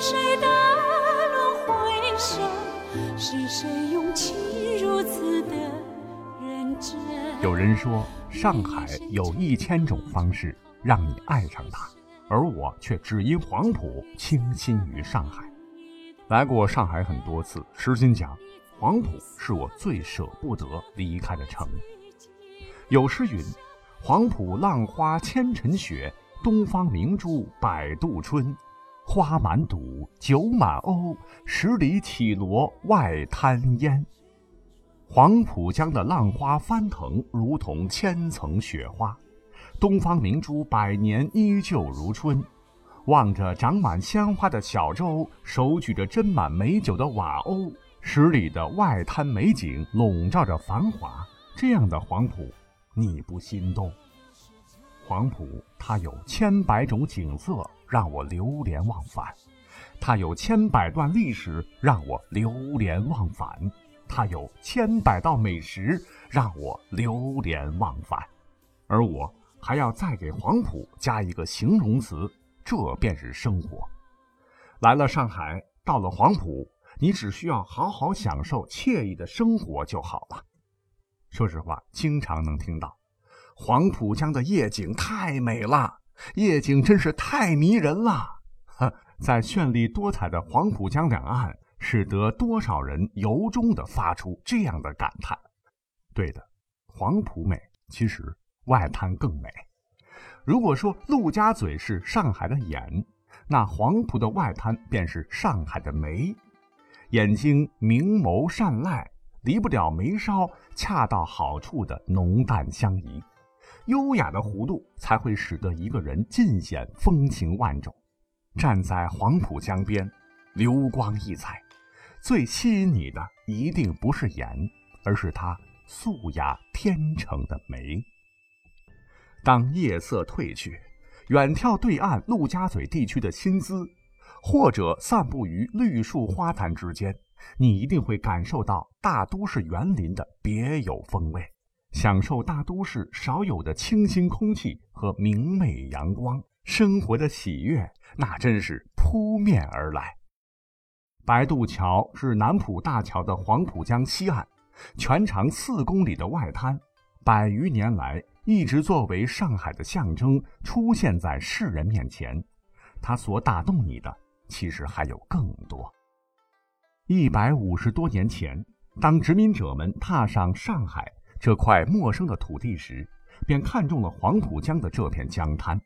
谁的轮回声？是谁用情如此的认真？有人说，上海有一千种方式让你爱上它，而我却只因黄埔倾心于上海。来过上海很多次，实心讲，黄埔是我最舍不得离开的城。有诗云：“黄埔浪花千尘雪，东方明珠百度春。花满堵，酒满瓯，十里绮罗外滩烟。”黄浦江的浪花翻腾，如同千层雪花；东方明珠百年依旧如春。望着长满鲜花的小舟，手举着斟满美酒的瓦瓯，十里的外滩美景笼罩着繁华。这样的黄埔，你不心动？黄埔它有千百种景色让我流连忘返，它有千百段历史让我流连忘返，它有千百道美食让我流连忘返，而我还要再给黄埔加一个形容词。这便是生活。来了上海，到了黄埔，你只需要好好享受惬意的生活就好了。说实话，经常能听到，黄浦江的夜景太美了，夜景真是太迷人了。在绚丽多彩的黄浦江两岸，使得多少人由衷地发出这样的感叹。对的，黄浦美，其实外滩更美。如果说陆家嘴是上海的眼，那黄浦的外滩便是上海的眉。眼睛明眸善睐，离不了眉梢恰到好处的浓淡相宜。优雅的弧度才会使得一个人尽显风情万种。站在黄浦江边，流光溢彩，最吸引你的一定不是眼，而是它素雅天成的眉。当夜色褪去，远眺对岸陆家嘴地区的新姿，或者散步于绿树花坛之间，你一定会感受到大都市园林的别有风味，享受大都市少有的清新空气和明媚阳光，生活的喜悦那真是扑面而来。白渡桥是南浦大桥的黄浦江西岸，全长四公里的外滩，百余年来。一直作为上海的象征出现在世人面前，它所打动你的其实还有更多。一百五十多年前，当殖民者们踏上上海这块陌生的土地时，便看中了黄浦江的这片江滩。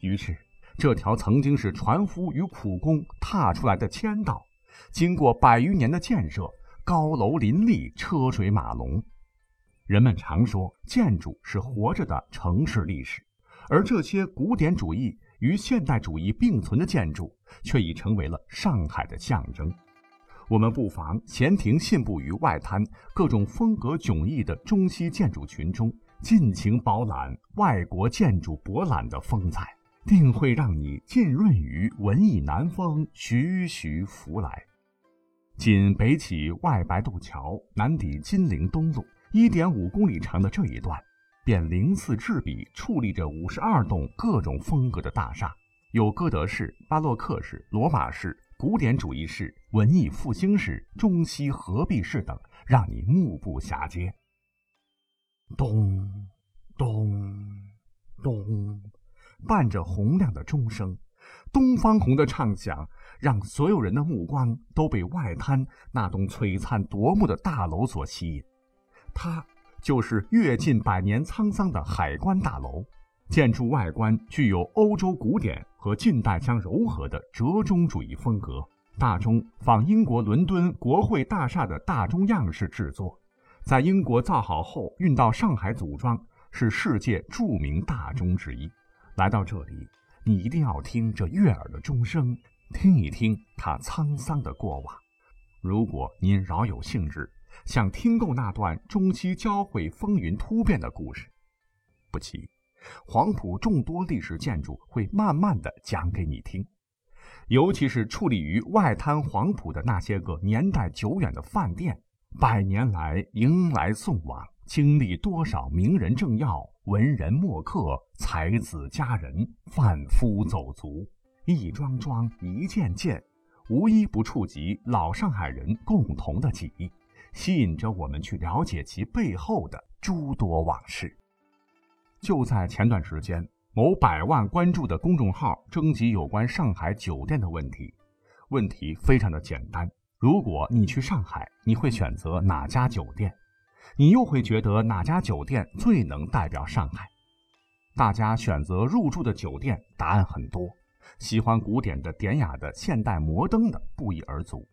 于是，这条曾经是船夫与苦工踏出来的签道，经过百余年的建设，高楼林立，车水马龙。人们常说，建筑是活着的城市历史，而这些古典主义与现代主义并存的建筑，却已成为了上海的象征。我们不妨闲庭信步于外滩各种风格迥异的中西建筑群中，尽情饱览外国建筑博览的风采，定会让你浸润于文艺南风徐徐拂来。仅北起外白渡桥，南抵金陵东路。一点五公里长的这一段，便鳞次栉比矗立着五十二栋各种风格的大厦，有哥德式、巴洛克式、罗马式、古典主义式、文艺复兴式、中西合璧式等，让你目不暇接。咚，咚，咚，伴着洪亮的钟声，东方红的唱响，让所有人的目光都被外滩那栋璀璨夺目的大楼所吸引。它就是阅尽百年沧桑的海关大楼，建筑外观具有欧洲古典和近代相柔和的折中主义风格。大钟仿英国伦敦国会大厦的大钟样式制作，在英国造好后运到上海组装，是世界著名大钟之一。来到这里，你一定要听这悦耳的钟声，听一听它沧桑的过往。如果您饶有兴致。想听够那段中西交汇、风云突变的故事，不急，黄埔众多历史建筑会慢慢的讲给你听，尤其是矗立于外滩黄埔的那些个年代久远的饭店，百年来迎来送往，经历多少名人政要，文人墨客、才子佳人、贩夫走卒，一桩桩、一件件，无一不触及老上海人共同的记忆，吸引着我们去了解其背后的诸多往事。就在前段时间，某百万关注的公众号征集有关上海酒店的问题，问题非常的简单：如果你去上海，你会选择哪家酒店？你又会觉得哪家酒店最能代表上海？大家选择入住的酒店答案很多，喜欢古典的、典雅的、现代摩登的不一而足。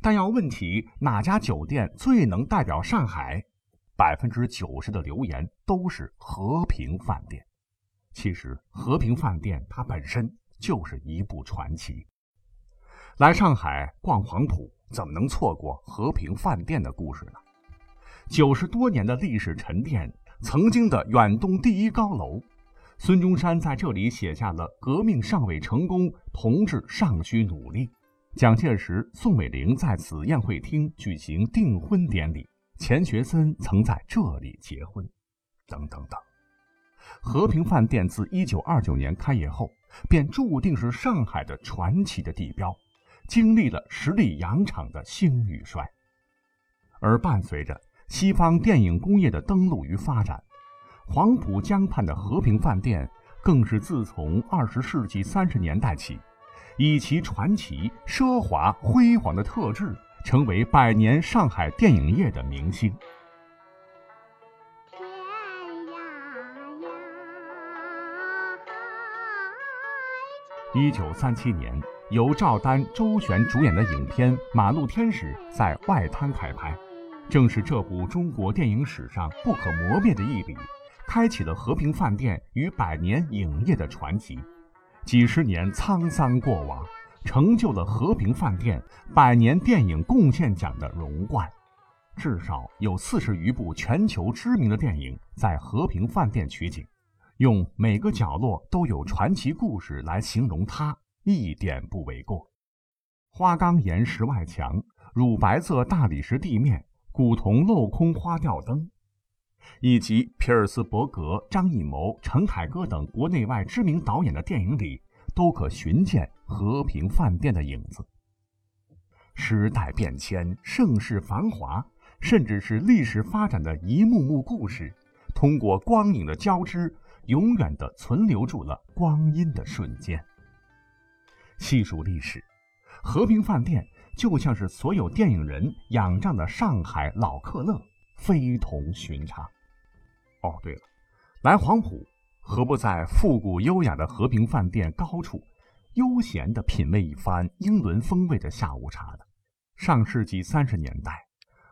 但要问起哪家酒店最能代表上海，百分之九十的留言都是和平饭店。其实和平饭店它本身就是一部传奇。来上海逛黄埔，怎么能错过和平饭店的故事呢？九十多年的历史沉淀，曾经的远东第一高楼，孙中山在这里写下了“革命尚未成功，同志尚需努力”。蒋介石、宋美龄在此宴会厅举行订婚典礼，钱学森曾在这里结婚，等等等。和平饭店自一九二九年开业后，便注定是上海的传奇的地标，经历了十里洋场的兴与衰，而伴随着。西方电影工业的登陆与发展，黄浦江畔的和平饭店更是自从二十世纪三十年代起，以其传奇、奢华、辉煌的特质，成为百年上海电影业的明星。一九三七年，由赵丹、周璇主演的影片《马路天使》在外滩开拍。正是这部中国电影史上不可磨灭的一笔，开启了和平饭店与百年影业的传奇。几十年沧桑过往，成就了和平饭店百年电影贡献奖的荣冠。至少有四十余部全球知名的电影在和平饭店取景，用每个角落都有传奇故事来形容它，一点不为过。花岗岩石外墙，乳白色大理石地面。古铜镂空花吊灯，以及皮尔斯伯格、张艺谋、陈凯歌等国内外知名导演的电影里，都可寻见和平饭店的影子。时代变迁、盛世繁华，甚至是历史发展的一幕幕故事，通过光影的交织，永远的存留住了光阴的瞬间。细数历史，和平饭店。就像是所有电影人仰仗的上海老克勒，非同寻常。哦，对了，来黄埔何不在复古优雅的和平饭店高处，悠闲地品味一番英伦风味的下午茶呢？上世纪三十年代，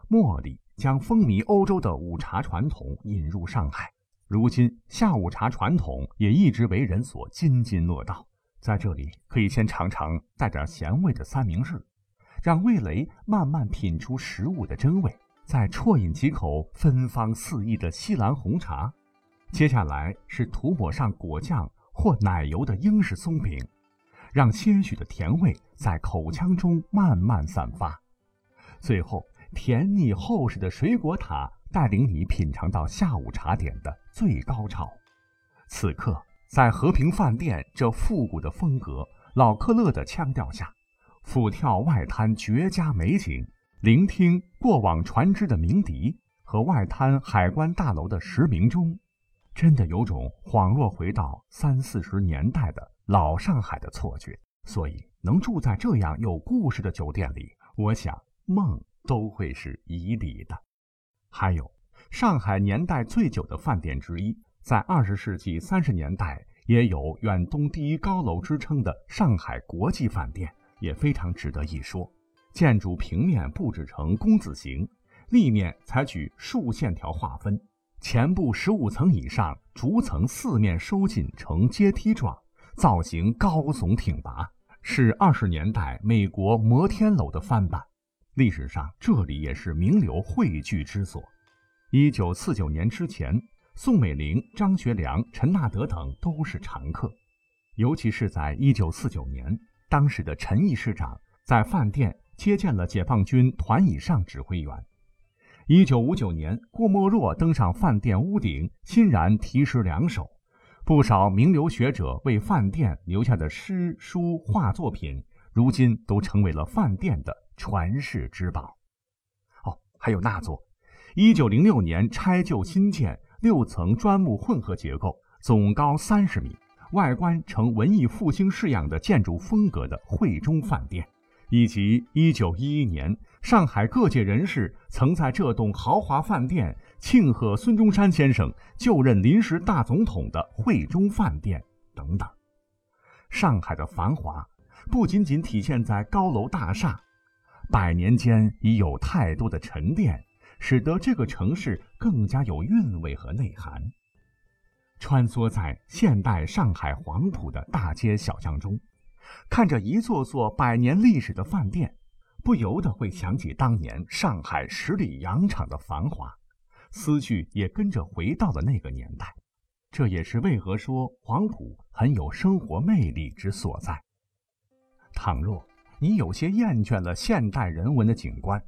茉莉将风靡欧洲的午茶传统引入上海，如今下午茶传统也一直为人所津津乐道。在这里，可以先尝尝带点咸味的三明治。让味蕾慢慢品出食物的真味，再啜饮几口芬芳四溢的西兰红茶。接下来是涂抹上果酱或奶油的英式松饼，让些许的甜味在口腔中慢慢散发。最后，甜腻厚实的水果塔带领你品尝到下午茶点的最高潮。此刻，在和平饭店这复古的风格、老克勒的腔调下。俯眺外滩绝佳美景，聆听过往船只的鸣笛和外滩海关大楼的时鸣钟，真的有种恍若回到三四十年代的老上海的错觉。所以，能住在这样有故事的酒店里，我想梦都会是以理的。还有，上海年代最久的饭店之一，在二十世纪三十年代也有远东第一高楼之称的上海国际饭店。也非常值得一说。建筑平面布置成工字形，立面采取竖线条划分，前部十五层以上逐层四面收紧成阶梯状，造型高耸挺拔，是二十年代美国摩天楼的翻版。历史上这里也是名流汇聚之所。一九四九年之前，宋美龄、张学良、陈纳德等都是常客，尤其是在一九四九年。当时的陈毅市长在饭店接见了解放军团以上指挥员。一九五九年，郭沫若登上饭店屋顶，欣然题诗两首。不少名流学者为饭店留下的诗书画作品，如今都成为了饭店的传世之宝。哦，还有那座，一九零六年拆旧新建，六层砖木混合结构，总高三十米。外观呈文艺复兴式样的建筑风格的汇中饭店，以及1911年上海各界人士曾在这栋豪华饭店庆贺孙中山先生就任临时大总统的汇中饭店等等。上海的繁华不仅仅体现在高楼大厦，百年间已有太多的沉淀，使得这个城市更加有韵味和内涵。穿梭在现代上海黄埔的大街小巷中，看着一座座百年历史的饭店，不由得会想起当年上海十里洋场的繁华，思绪也跟着回到了那个年代。这也是为何说黄埔很有生活魅力之所在。倘若你有些厌倦了现代人文的景观，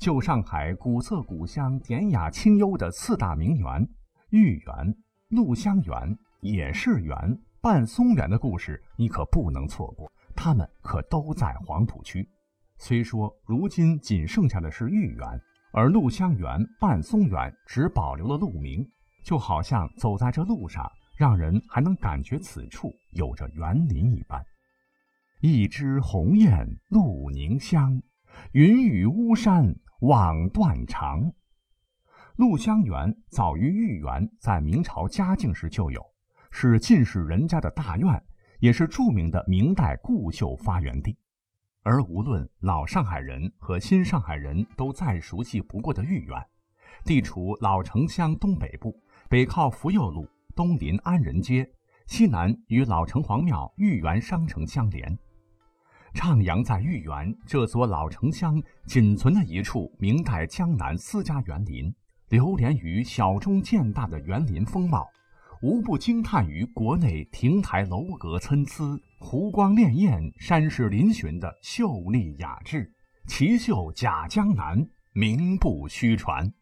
旧上海古色古香、典雅清幽的四大名园——豫园。陆香园、野市园、半松园的故事，你可不能错过。他们可都在黄浦区。虽说如今仅剩下的是豫园，而陆香园、半松园只保留了路名，就好像走在这路上，让人还能感觉此处有着园林一般。一枝红艳露凝香，云雨巫山枉断肠。陆香园早于豫园，在明朝嘉靖时就有，是进士人家的大院，也是著名的明代顾绣发源地。而无论老上海人和新上海人都再熟悉不过的豫园，地处老城乡东北部，北靠福佑路，东临安仁街，西南与老城隍庙豫园商城相连，徜徉在豫园这座老城乡仅存的一处明代江南私家园林。流连于小中见大的园林风貌，无不惊叹于国内亭台楼阁参差、湖光潋滟、山势嶙峋的秀丽雅致。奇秀甲江南，名不虚传。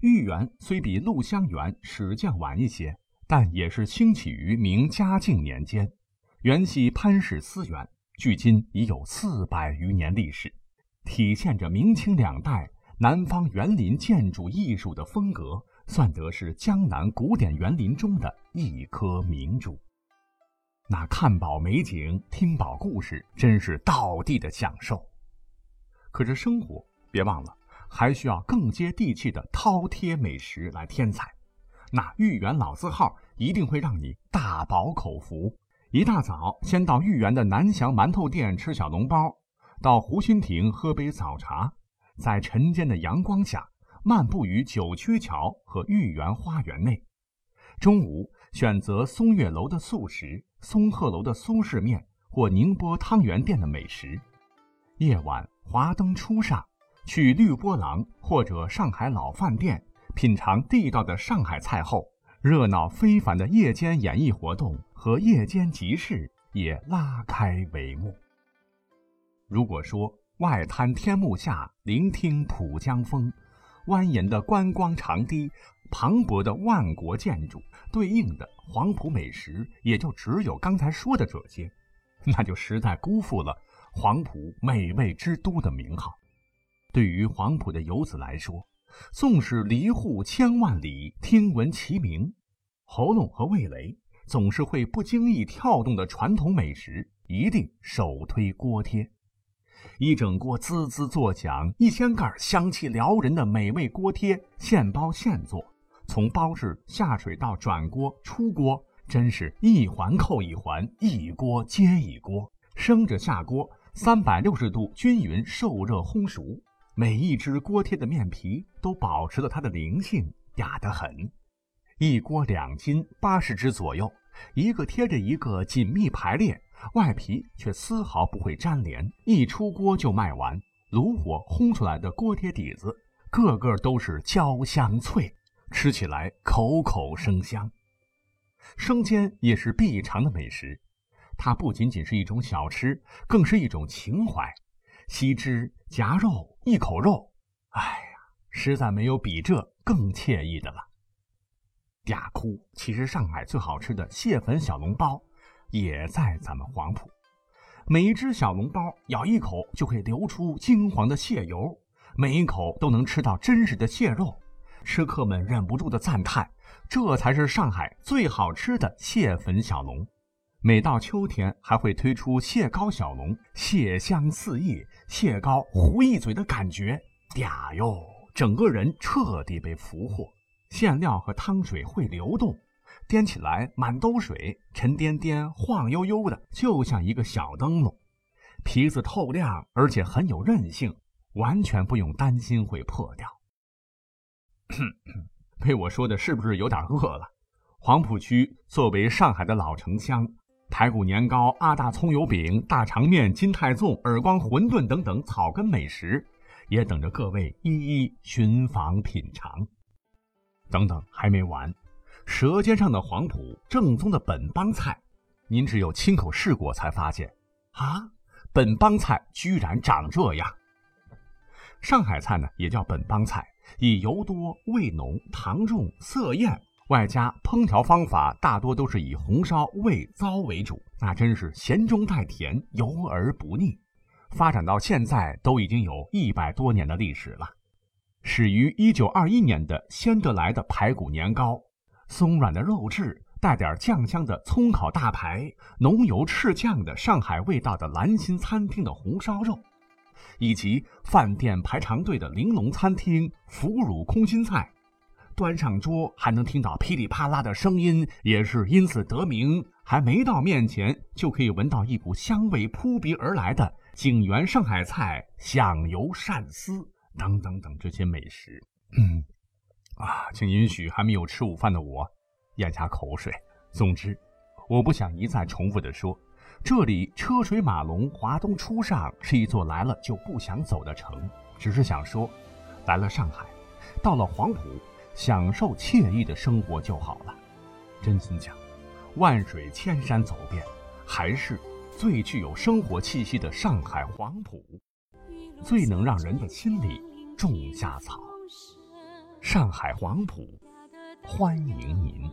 豫园虽比陆香园始建晚一些，但也是兴起于明嘉靖年间，原系潘氏私园，距今已有四百余年历史，体现着明清两代。南方园林建筑艺术的风格，算得是江南古典园林中的一颗明珠。那看饱美景，听饱故事，真是道地的享受。可是生活，别忘了，还需要更接地气的饕餮美食来添彩。那豫园老字号一定会让你大饱口福。一大早，先到豫园的南翔馒头店吃小笼包，到湖心亭喝杯早茶。在晨间的阳光下，漫步于九曲桥和豫园花园内。中午选择松月楼的素食、松鹤楼的苏式面或宁波汤圆店的美食。夜晚华灯初上，去绿波廊或者上海老饭店品尝地道的上海菜后，热闹非凡的夜间演艺活动和夜间集市也拉开帷幕。如果说，外滩天幕下，聆听浦江风，蜿蜒的观光长堤，磅礴的万国建筑，对应的黄埔美食也就只有刚才说的这些，那就实在辜负了黄埔美味之都的名号。对于黄埔的游子来说，纵使离沪千万里，听闻其名，喉咙和味蕾总是会不经意跳动的传统美食，一定首推锅贴。一整锅滋滋作响、一掀盖香气撩人的美味锅贴，现包现做，从包制、下水到转锅、出锅，真是一环扣一环，一锅接一锅。生着下锅，三百六十度均匀受热烘熟，每一只锅贴的面皮都保持了它的灵性，雅得很。一锅两斤，八十只左右，一个贴着一个，紧密排列。外皮却丝毫不会粘连，一出锅就卖完。炉火烘出来的锅贴底子，个个都是焦香脆，吃起来口口生香。生煎也是必尝的美食，它不仅仅是一种小吃，更是一种情怀。吸汁夹肉，一口肉，哎呀，实在没有比这更惬意的了。嗲哭，其实上海最好吃的蟹粉小笼包也在咱们黄埔。每一只小笼包咬一口就会流出金黄的蟹油，每一口都能吃到真实的蟹肉，吃客们忍不住的赞叹：这才是上海最好吃的蟹粉小笼。每到秋天，还会推出蟹膏小笼，蟹香四溢，蟹膏糊一嘴的感觉，嗲哟，整个人彻底被俘获。馅料和汤水会流动，掂起来满兜水，沉甸甸、晃悠悠的，就像一个小灯笼。皮子透亮，而且很有韧性，完全不用担心会破掉。被我说的是不是有点饿了？黄浦区作为上海的老城乡。排骨年糕、阿大葱油饼、大肠面、金泰粽、耳光馄饨等等草根美食，也等着各位一一寻访品尝。等等，还没完，舌尖上的黄埔正宗的本帮菜，您只有亲口试过才发现，啊，本帮菜居然长这样。上海菜呢，也叫本帮菜，以油多、味浓、糖重、色艳。外加烹调方法大多都是以红烧味糟为主，那真是咸中带甜，油而不腻。发展到现在都已经有一百多年的历史了。始于一九二一年的鲜得来的排骨年糕，松软的肉质，带点酱香的葱烤大排，浓油赤酱的上海味道的兰心餐厅的红烧肉，以及饭店排长队的玲珑餐厅腐乳空心菜。端上桌还能听到噼里啪啦的声音，也是因此得名。还没到面前，就可以闻到一股香味扑鼻而来的景园上海菜响油鳝丝等等等这些美食。嗯，啊，请允许还没有吃午饭的我咽下口水。总之，我不想一再重复的说，这里车水马龙，华东初上，是一座来了就不想走的城。只是想说，来了上海，到了黄埔。享受惬意的生活就好了。真心讲，万水千山走遍，还是最具有生活气息的上海黄埔，最能让人的心里种下草。上海黄浦，欢迎您。